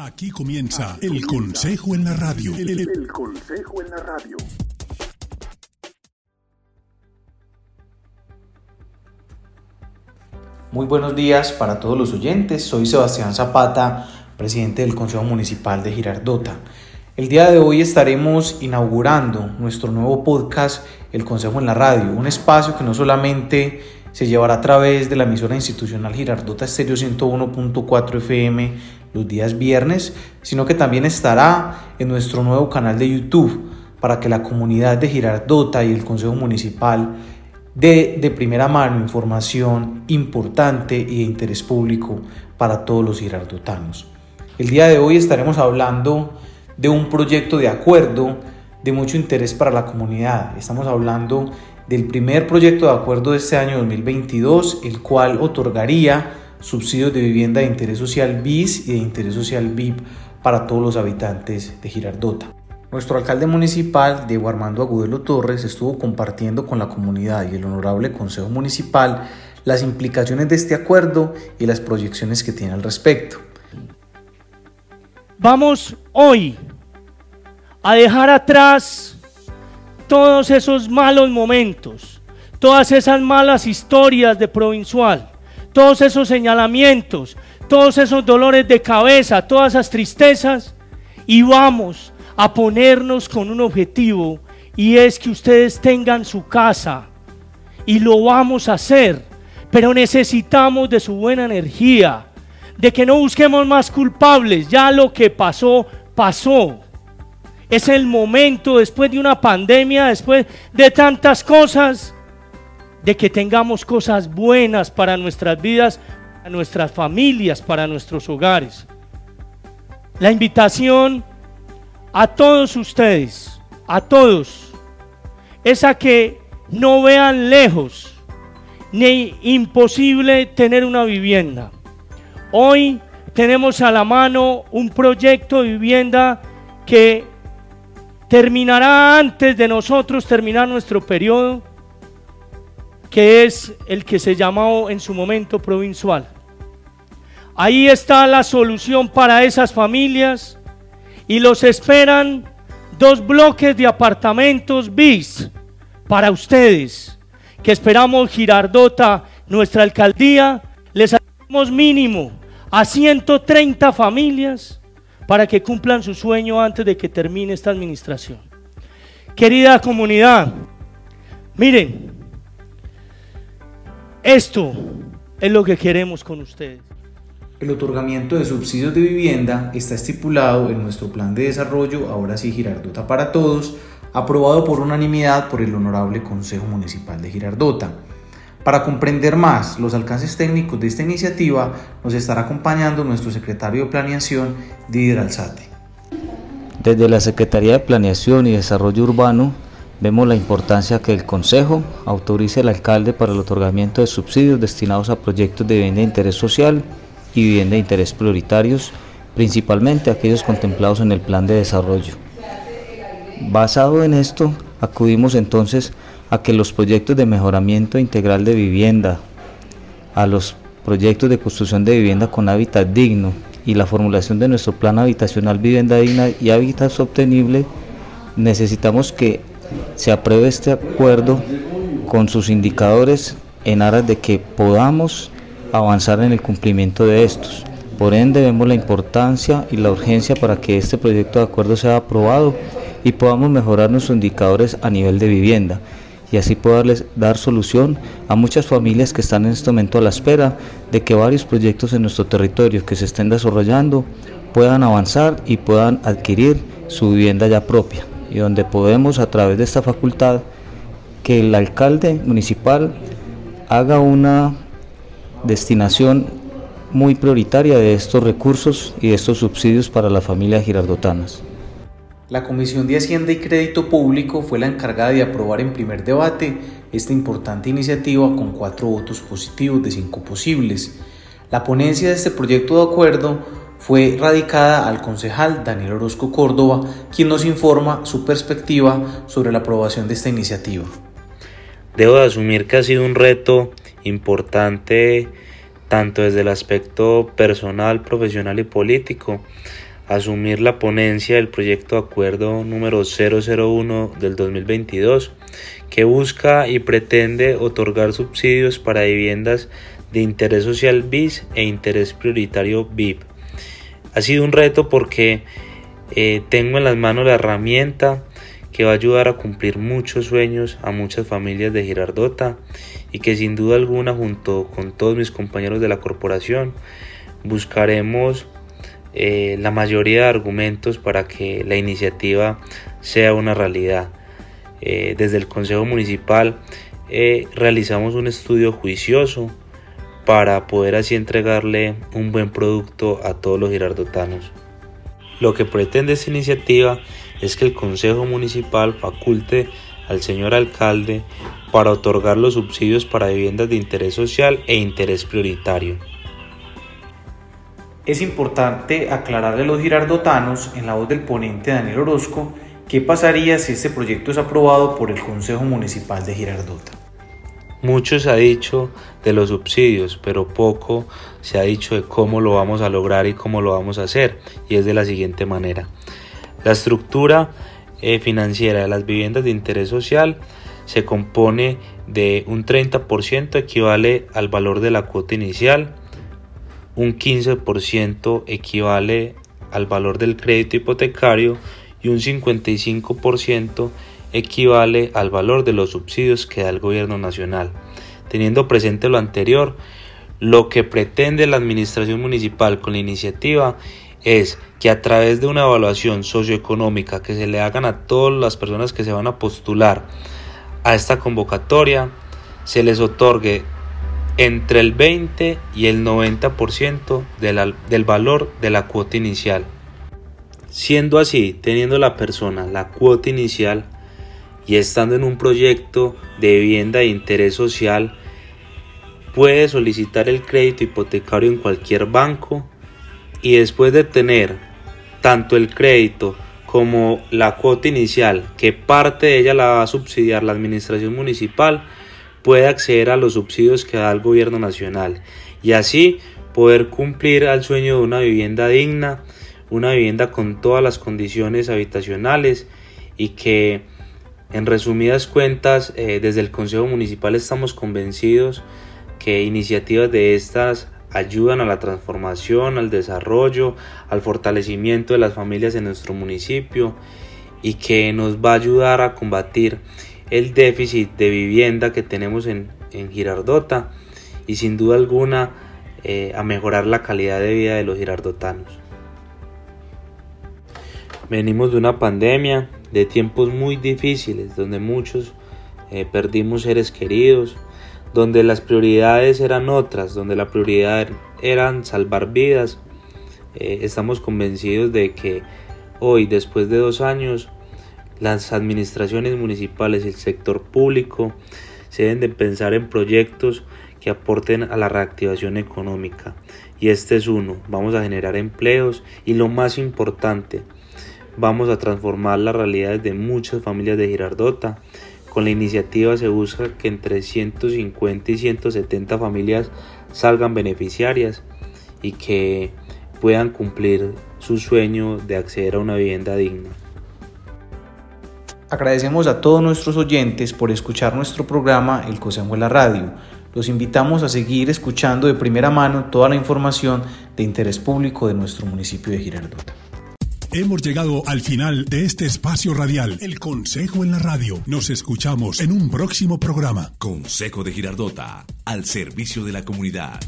Aquí comienza el Consejo en la Radio. El, el Consejo en la Radio. Muy buenos días para todos los oyentes. Soy Sebastián Zapata, presidente del Consejo Municipal de Girardota. El día de hoy estaremos inaugurando nuestro nuevo podcast, El Consejo en la Radio, un espacio que no solamente se llevará a través de la emisora institucional Girardota Estéreo 101.4 FM los días viernes, sino que también estará en nuestro nuevo canal de YouTube para que la comunidad de Girardota y el Consejo Municipal dé de primera mano información importante y de interés público para todos los girardotanos. El día de hoy estaremos hablando de un proyecto de acuerdo de mucho interés para la comunidad. Estamos hablando del primer proyecto de acuerdo de este año 2022, el cual otorgaría subsidios de vivienda de interés social BIS y de interés social BIP para todos los habitantes de Girardota. Nuestro alcalde municipal, Diego Armando Agudelo Torres, estuvo compartiendo con la comunidad y el honorable Consejo Municipal las implicaciones de este acuerdo y las proyecciones que tiene al respecto. Vamos hoy a dejar atrás todos esos malos momentos, todas esas malas historias de provincial todos esos señalamientos, todos esos dolores de cabeza, todas esas tristezas y vamos a ponernos con un objetivo y es que ustedes tengan su casa y lo vamos a hacer, pero necesitamos de su buena energía, de que no busquemos más culpables, ya lo que pasó, pasó. Es el momento después de una pandemia, después de tantas cosas, de que tengamos cosas buenas para nuestras vidas, para nuestras familias, para nuestros hogares. La invitación a todos ustedes, a todos, es a que no vean lejos ni imposible tener una vivienda. Hoy tenemos a la mano un proyecto de vivienda que terminará antes de nosotros terminar nuestro periodo que es el que se llamó en su momento provincial. Ahí está la solución para esas familias y los esperan dos bloques de apartamentos bis para ustedes, que esperamos Girardota, nuestra alcaldía, les hacemos mínimo a 130 familias para que cumplan su sueño antes de que termine esta administración. Querida comunidad, miren, esto es lo que queremos con ustedes. El otorgamiento de subsidios de vivienda está estipulado en nuestro plan de desarrollo, ahora sí Girardota para Todos, aprobado por unanimidad por el Honorable Consejo Municipal de Girardota. Para comprender más los alcances técnicos de esta iniciativa, nos estará acompañando nuestro secretario de Planeación, Didier Alzate. Desde la Secretaría de Planeación y Desarrollo Urbano Vemos la importancia que el Consejo autorice al alcalde para el otorgamiento de subsidios destinados a proyectos de vivienda de interés social y vivienda de interés prioritarios, principalmente aquellos contemplados en el plan de desarrollo. Basado en esto, acudimos entonces a que los proyectos de mejoramiento integral de vivienda, a los proyectos de construcción de vivienda con hábitat digno y la formulación de nuestro plan habitacional vivienda digna y hábitat sostenible, necesitamos que se apruebe este acuerdo con sus indicadores en aras de que podamos avanzar en el cumplimiento de estos. Por ende, vemos la importancia y la urgencia para que este proyecto de acuerdo sea aprobado y podamos mejorar nuestros indicadores a nivel de vivienda y así poderles dar solución a muchas familias que están en este momento a la espera de que varios proyectos en nuestro territorio que se estén desarrollando puedan avanzar y puedan adquirir su vivienda ya propia y donde podemos a través de esta facultad que el alcalde municipal haga una destinación muy prioritaria de estos recursos y de estos subsidios para las familias girardotanas. La Comisión de Hacienda y Crédito Público fue la encargada de aprobar en primer debate esta importante iniciativa con cuatro votos positivos de cinco posibles. La ponencia de este proyecto de acuerdo fue radicada al concejal Daniel Orozco Córdoba, quien nos informa su perspectiva sobre la aprobación de esta iniciativa. Debo de asumir que ha sido un reto importante tanto desde el aspecto personal, profesional y político, asumir la ponencia del proyecto de acuerdo número 001 del 2022 que busca y pretende otorgar subsidios para viviendas de interés social BIS e interés prioritario BIP. Ha sido un reto porque eh, tengo en las manos la herramienta que va a ayudar a cumplir muchos sueños a muchas familias de Girardota y que sin duda alguna junto con todos mis compañeros de la corporación buscaremos eh, la mayoría de argumentos para que la iniciativa sea una realidad. Eh, desde el Consejo Municipal realizamos un estudio juicioso para poder así entregarle un buen producto a todos los girardotanos. Lo que pretende esta iniciativa es que el Consejo Municipal faculte al señor alcalde para otorgar los subsidios para viviendas de interés social e interés prioritario. Es importante aclararle a los girardotanos, en la voz del ponente Daniel Orozco, qué pasaría si este proyecto es aprobado por el Consejo Municipal de Girardota. Mucho se ha dicho de los subsidios, pero poco se ha dicho de cómo lo vamos a lograr y cómo lo vamos a hacer, y es de la siguiente manera. La estructura eh, financiera de las viviendas de interés social se compone de un 30% equivale al valor de la cuota inicial, un 15% equivale al valor del crédito hipotecario y un 55% equivale al valor de los subsidios que da el gobierno nacional. Teniendo presente lo anterior, lo que pretende la administración municipal con la iniciativa es que a través de una evaluación socioeconómica que se le hagan a todas las personas que se van a postular a esta convocatoria, se les otorgue entre el 20 y el 90% del valor de la cuota inicial. Siendo así, teniendo la persona la cuota inicial y estando en un proyecto de vivienda de interés social, puede solicitar el crédito hipotecario en cualquier banco y después de tener tanto el crédito como la cuota inicial, que parte de ella la va a subsidiar la administración municipal, puede acceder a los subsidios que da el gobierno nacional y así poder cumplir al sueño de una vivienda digna, una vivienda con todas las condiciones habitacionales y que en resumidas cuentas eh, desde el Consejo Municipal estamos convencidos que iniciativas de estas ayudan a la transformación, al desarrollo, al fortalecimiento de las familias en nuestro municipio y que nos va a ayudar a combatir el déficit de vivienda que tenemos en, Girardota y sin duda alguna eh, a mejorar la calidad de vida de los girardotanos. Venimos de una pandemia, de tiempos muy difíciles, donde muchos eh, perdimos seres queridos, donde las prioridades eran otras, donde la prioridad eran salvar vidas. Eh, estamos convencidos de que hoy, después de dos años, las administraciones municipales y el sector público se deben de pensar en proyectos que aporten a la reactivación económica. Y este es uno. Vamos a generar empleos y lo más importante, vamos a transformar las realidades de muchas familias de Girardota. Con la iniciativa se busca que entre 150 y 170 familias salgan beneficiarias y que puedan cumplir su sueño de acceder a una vivienda digna. Agradecemos a todos nuestros oyentes por escuchar nuestro programa El Consejo de la Radio. Los invitamos a seguir escuchando de primera mano toda la información de interés público de nuestro municipio de Girardota. Hemos llegado al final de este espacio radial, El Consejo en la Radio. Nos escuchamos en un próximo programa. Consejo de Girardota, al servicio de la comunidad.